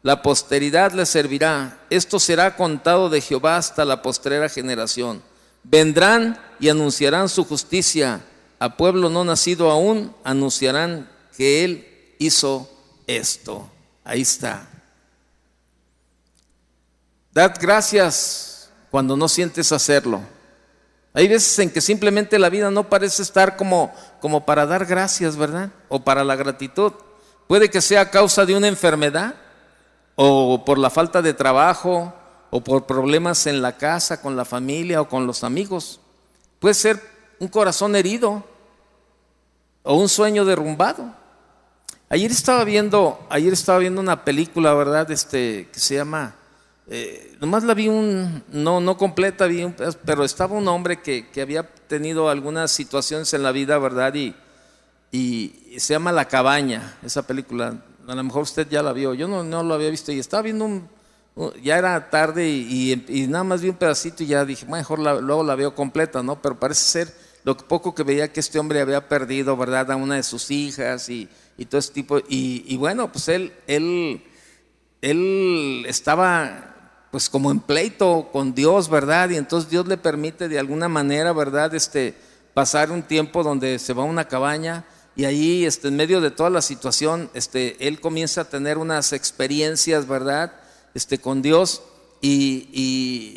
La posteridad le servirá. Esto será contado de Jehová hasta la postrera generación. Vendrán y anunciarán su justicia. A pueblo no nacido aún anunciarán que él hizo esto. Ahí está. Dad gracias cuando no sientes hacerlo. Hay veces en que simplemente la vida no parece estar como, como para dar gracias, ¿verdad? O para la gratitud. Puede que sea a causa de una enfermedad, o por la falta de trabajo, o por problemas en la casa, con la familia o con los amigos. Puede ser un corazón herido o un sueño derrumbado. Ayer estaba viendo, ayer estaba viendo una película, ¿verdad? Este, que se llama eh, nomás la vi un, no, no completa, vi pero estaba un hombre que, había tenido algunas situaciones en la vida, ¿verdad? Y, y, se llama La Cabaña, esa película. A lo mejor usted ya la vio, yo no, no lo había visto y estaba viendo un, ya era tarde y, nada más vi un pedacito y ya dije, mejor luego la veo completa, ¿no? Pero parece ser lo poco que veía que este hombre había perdido, ¿verdad? A una de sus hijas y, todo ese tipo. Y, y bueno, pues él, él, él estaba pues como en pleito con Dios, ¿verdad? Y entonces Dios le permite de alguna manera, ¿verdad? Este, pasar un tiempo donde se va a una cabaña y ahí este, en medio de toda la situación este, él comienza a tener unas experiencias, ¿verdad? Este, con Dios y,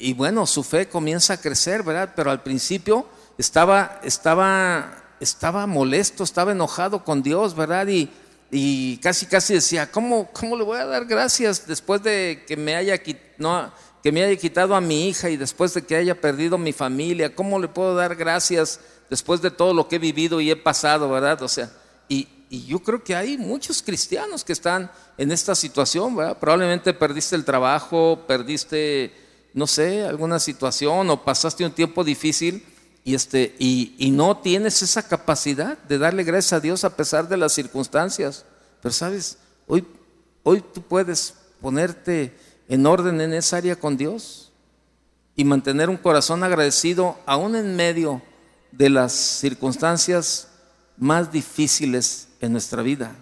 y, bueno, su fe comienza a crecer, ¿verdad? Pero al principio estaba, estaba, estaba molesto, estaba enojado con Dios, ¿verdad? Y, y casi, casi decía, ¿cómo, ¿cómo le voy a dar gracias después de que me haya que me haya quitado a mi hija y después de que haya perdido mi familia? ¿Cómo le puedo dar gracias después de todo lo que he vivido y he pasado, verdad? O sea, y, y yo creo que hay muchos cristianos que están en esta situación, ¿verdad? Probablemente perdiste el trabajo, perdiste, no sé, alguna situación o pasaste un tiempo difícil y, este, y, y no tienes esa capacidad de darle gracias a Dios a pesar de las circunstancias. Pero sabes, hoy, hoy tú puedes ponerte en orden en esa área con Dios y mantener un corazón agradecido aún en medio de las circunstancias más difíciles en nuestra vida.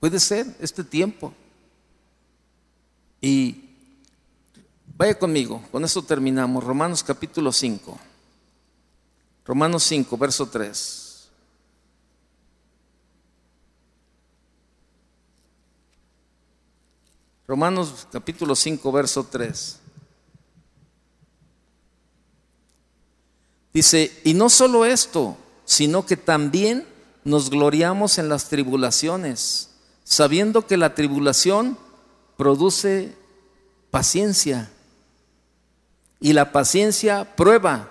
Puede ser este tiempo. Y vaya conmigo, con eso terminamos. Romanos capítulo 5. Romanos 5, verso 3. Romanos capítulo 5, verso 3. Dice, y no solo esto, sino que también nos gloriamos en las tribulaciones, sabiendo que la tribulación produce paciencia, y la paciencia prueba,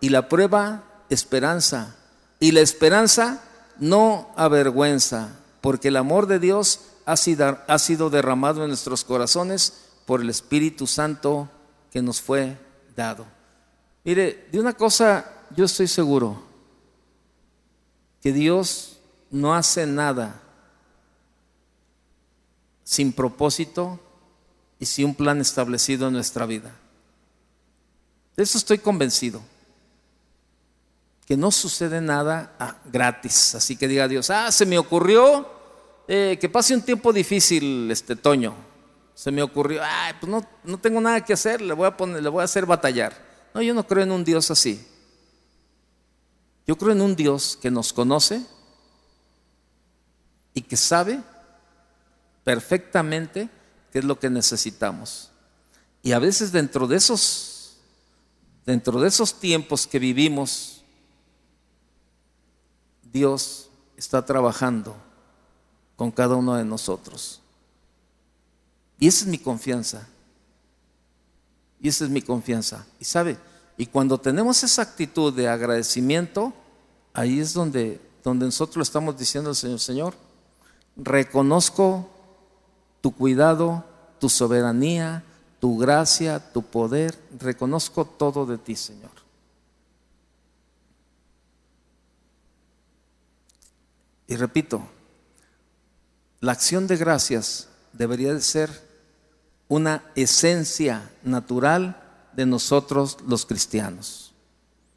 y la prueba esperanza, y la esperanza no avergüenza, porque el amor de Dios ha sido, ha sido derramado en nuestros corazones por el Espíritu Santo que nos fue dado. Mire, de una cosa yo estoy seguro, que Dios no hace nada sin propósito y sin un plan establecido en nuestra vida. De eso estoy convencido. Que no sucede nada ah, gratis. Así que diga Dios, ah, se me ocurrió eh, que pase un tiempo difícil, este Toño. Se me ocurrió, ay, pues no, no tengo nada que hacer, le voy a poner, le voy a hacer batallar. No, yo no creo en un Dios así. Yo creo en un Dios que nos conoce y que sabe perfectamente qué es lo que necesitamos. Y a veces dentro de esos dentro de esos tiempos que vivimos Dios está trabajando con cada uno de nosotros. Y esa es mi confianza. Y esa es mi confianza. Y sabe, y cuando tenemos esa actitud de agradecimiento, ahí es donde, donde nosotros estamos diciendo al Señor, Señor, reconozco tu cuidado, tu soberanía, tu gracia, tu poder, reconozco todo de ti, Señor. Y repito, la acción de gracias debería de ser una esencia natural de nosotros los cristianos.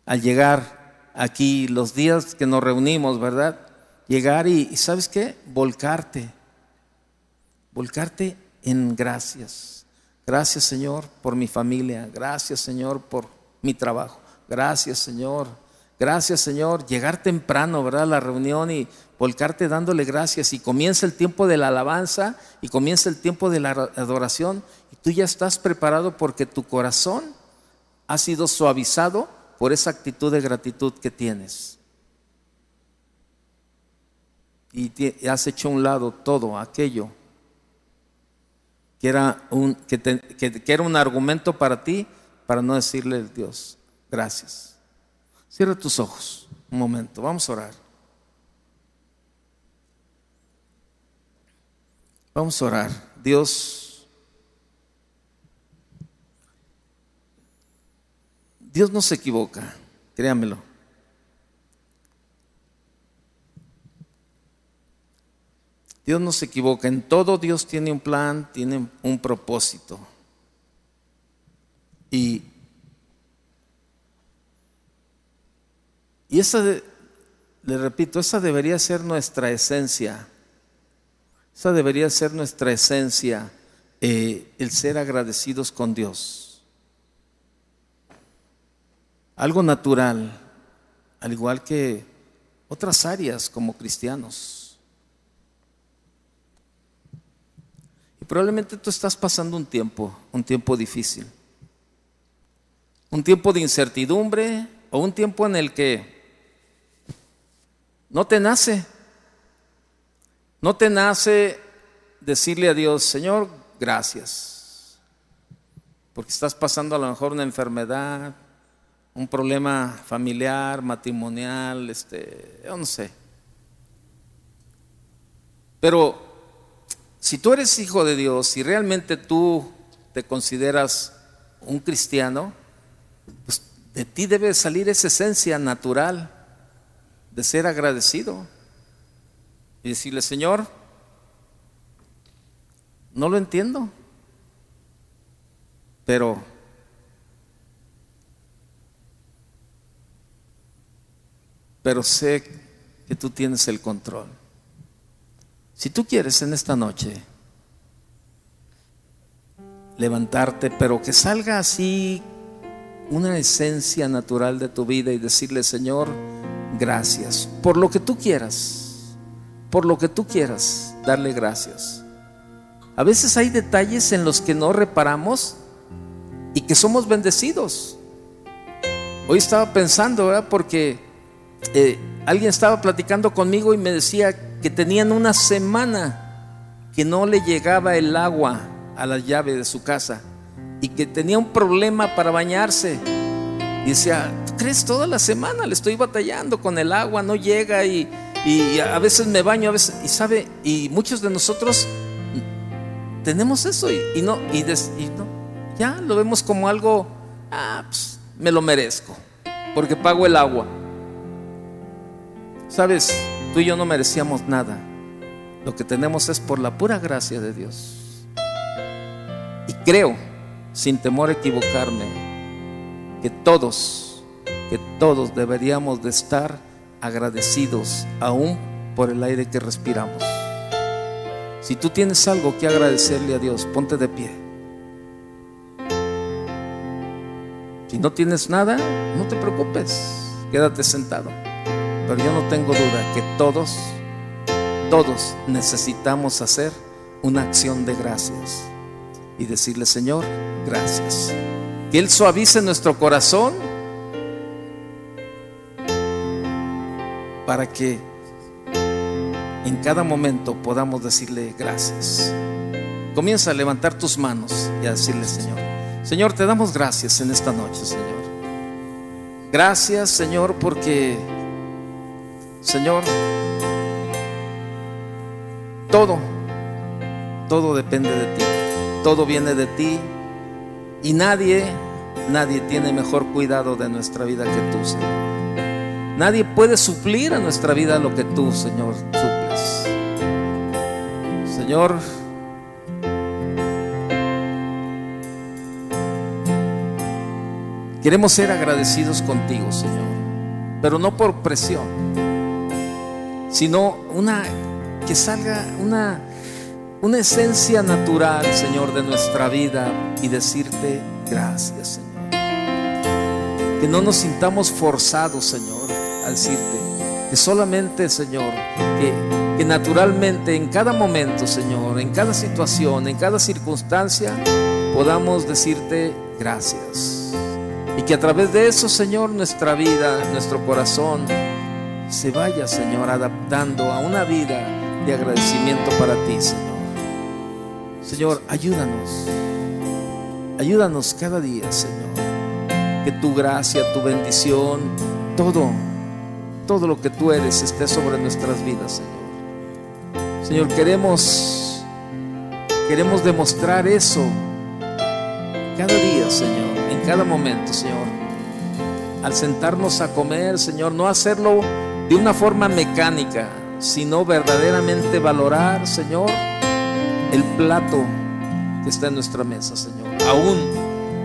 Al llegar aquí los días que nos reunimos, ¿verdad? Llegar y, ¿sabes qué? Volcarte. Volcarte en gracias. Gracias Señor por mi familia. Gracias Señor por mi trabajo. Gracias Señor. Gracias Señor. Llegar temprano, ¿verdad? A la reunión y volcarte dándole gracias. Y comienza el tiempo de la alabanza y comienza el tiempo de la adoración Tú ya estás preparado porque tu corazón ha sido suavizado por esa actitud de gratitud que tienes. Y has hecho a un lado todo aquello que era un, que, era un argumento para ti para no decirle a Dios, gracias. Cierra tus ojos un momento, vamos a orar. Vamos a orar. Dios, Dios no se equivoca, créanmelo. Dios no se equivoca, en todo Dios tiene un plan, tiene un propósito. Y, y esa, le repito, esa debería ser nuestra esencia. Esa debería ser nuestra esencia, eh, el ser agradecidos con Dios algo natural, al igual que otras áreas como cristianos. Probablemente tú estás pasando un tiempo, un tiempo difícil, un tiempo de incertidumbre o un tiempo en el que no te nace, no te nace decirle a Dios, Señor, gracias, porque estás pasando a lo mejor una enfermedad, un problema familiar, matrimonial, este, yo no sé. Pero si tú eres hijo de Dios, si realmente tú te consideras un cristiano, pues de ti debe salir esa esencia natural de ser agradecido y decirle, Señor, no lo entiendo, pero pero sé que tú tienes el control. Si tú quieres en esta noche levantarte, pero que salga así una esencia natural de tu vida y decirle, Señor, gracias, por lo que tú quieras, por lo que tú quieras, darle gracias. A veces hay detalles en los que no reparamos y que somos bendecidos. Hoy estaba pensando, ¿verdad? Porque eh, alguien estaba platicando conmigo y me decía que tenían una semana que no le llegaba el agua a la llave de su casa y que tenía un problema para bañarse. Y decía, ¿tú crees toda la semana? Le estoy batallando con el agua, no llega y, a veces me baño, a veces, y sabe, y muchos de nosotros tenemos eso y, no, y, no, ya lo vemos como algo, ah, pues, me lo merezco, porque pago el agua. Sabes, tú y yo no merecíamos nada. Lo que tenemos es por la pura gracia de Dios. Y creo, sin temor a equivocarme, que todos, que todos deberíamos de estar agradecidos aún por el aire que respiramos. Si tú tienes algo que agradecerle a Dios, ponte de pie. Si no tienes nada, no te preocupes, quédate sentado. Pero yo no tengo duda que todos, todos necesitamos hacer una acción de gracias y decirle, Señor, gracias. Que Él suavice nuestro corazón para que en cada momento podamos decirle gracias. Comienza a levantar tus manos y a decirle, Señor, Señor, te damos gracias en esta noche, Señor. Gracias, Señor, porque Señor, todo, todo depende de ti, todo viene de ti y nadie, nadie tiene mejor cuidado de nuestra vida que tú, Señor. Nadie puede suplir a nuestra vida lo que tú, Señor, suples. Señor, queremos ser agradecidos contigo, Señor, pero no por presión sino una que salga una, una esencia natural, Señor, de nuestra vida y decirte gracias, Señor. Que no nos sintamos forzados, Señor, al decirte que solamente, Señor, que, que naturalmente en cada momento, Señor, en cada situación, en cada circunstancia, podamos decirte gracias. Y que a través de eso, Señor, nuestra vida, nuestro corazón, se vaya, Señor, adaptando a una vida de agradecimiento para ti, Señor. Señor, ayúdanos. Ayúdanos cada día, Señor. Que tu gracia, tu bendición, todo, todo lo que tú eres esté sobre nuestras vidas, Señor. Señor, queremos, queremos demostrar eso cada día, Señor, en cada momento, Señor. Al sentarnos a comer, Señor, no hacerlo de una forma mecánica, sino verdaderamente valorar, Señor, el plato que está en nuestra mesa, Señor. Aún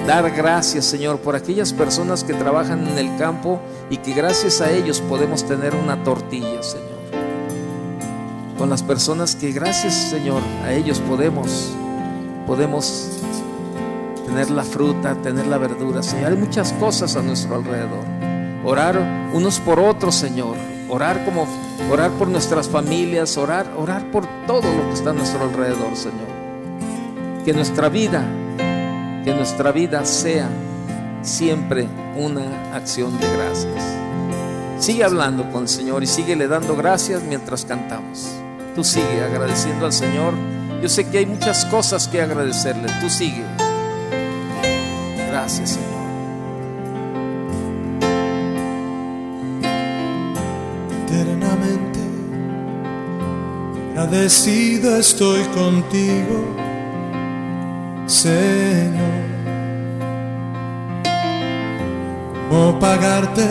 dar gracias, Señor, por aquellas personas que trabajan en el campo y que gracias a ellos podemos tener una tortilla, Señor. Con las personas que gracias, Señor, a ellos podemos podemos tener la fruta, tener la verdura, Señor. Hay muchas cosas a nuestro alrededor. orar unos por otros, Señor, orar como orar por nuestras familias, orar, orar por todo lo que está a nuestro alrededor, Señor. Que nuestra vida, que nuestra vida sea siempre una acción de gracias. Sigue hablando con el Señor y sigue le dando gracias mientras cantamos. Tú sigue agradeciendo al Señor. Yo sé que hay muchas cosas que agradecerle. Tú sigue. Gracias, Señor. Agradecido estoy contigo, Señor. ¿Cómo pagarte?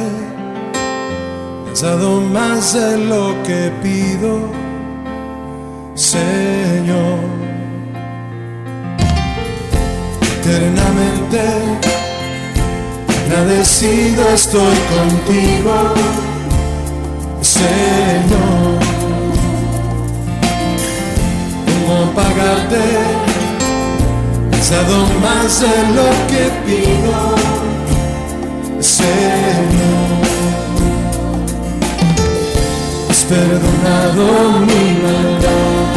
Has dado más de lo que pido, Señor. Eternamente agradecido estoy contigo, Señor. ¿Cómo pagarte? Dado más de lo que pido. Señor, has perdonado mi maldad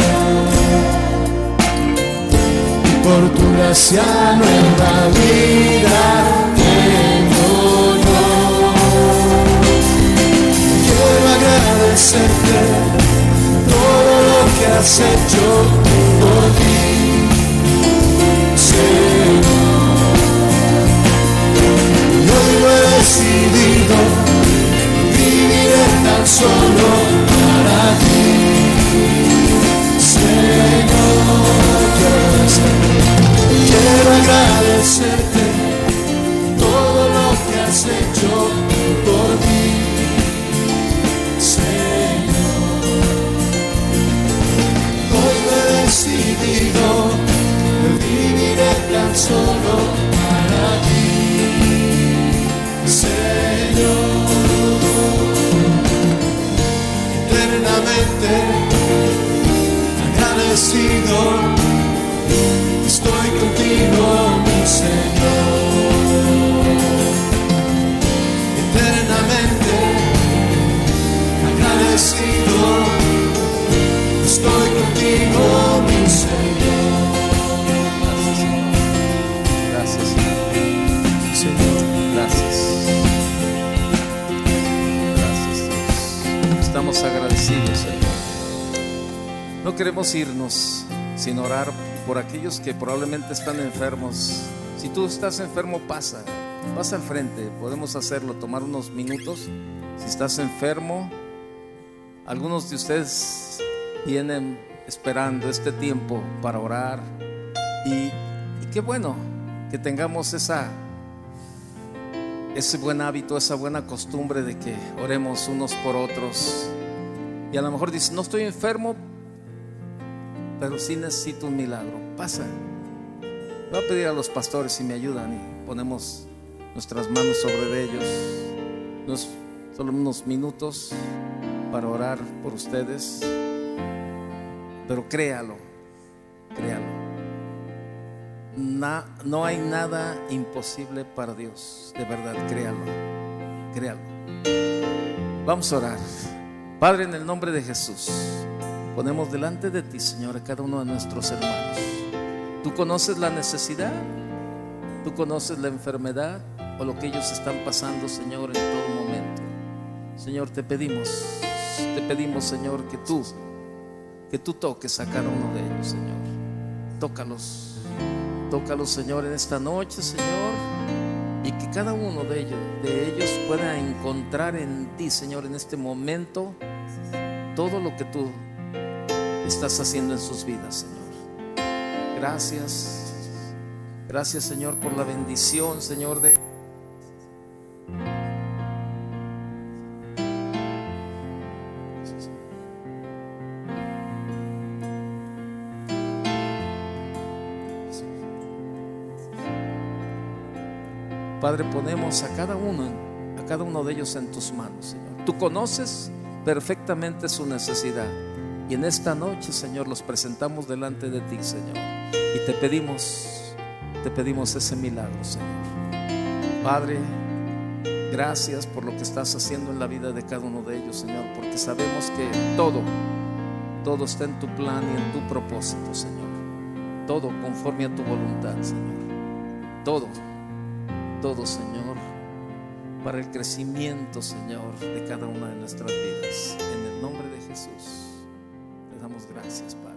y por tu gracia nueva vida tengo yo. Quiero agradecerte todo lo que has hecho por ti, estás enfermo, pasa. Pasa al frente. Podemos hacerlo, tomar unos minutos. Si estás enfermo, algunos de ustedes vienen esperando este tiempo para orar. Y, qué bueno que tengamos esa ese buen hábito, esa buena costumbre de que oremos unos por otros. Y a lo mejor dices, no estoy enfermo, pero sí necesito un milagro. Pasa. Voy a pedir a los pastores si me ayudan y ponemos nuestras manos sobre ellos. Unos, solo unos minutos para orar por ustedes. Pero créalo, créalo. No hay nada imposible para Dios. De verdad, créalo. Créalo. Vamos a orar. Padre, en el nombre de Jesús, ponemos delante de ti, Señor, a cada uno de nuestros hermanos. Tú conoces la necesidad, tú conoces la enfermedad o lo que ellos están pasando, Señor, en todo momento. Señor, te pedimos, te pedimos, Señor, que tú, que tú toques a cada uno de ellos, Señor. Tócalos. Tócalos, Señor, en esta noche, Señor, y que cada uno de ellos, de ellos pueda encontrar en ti, Señor, en este momento, todo lo que tú estás haciendo en sus vidas, Señor. Gracias. Gracias, Señor, por la bendición, Señor, de... Padre, ponemos a cada uno, a cada uno de ellos en tus manos, Señor. Tú conoces perfectamente su necesidad. Y en esta noche, Señor, los presentamos delante de ti, Señor. Y te pedimos, te pedimos ese milagro, Señor. Padre, Gracias por lo que estás haciendo en la vida de cada uno de ellos, Señor, porque sabemos que todo, todo está en tu plan y en tu propósito, Señor. Todo conforme a tu voluntad, Señor. Todo, todo, Señor, para el crecimiento, Señor, de cada una de nuestras vidas. En el nombre de Jesús, le damos gracias, Padre.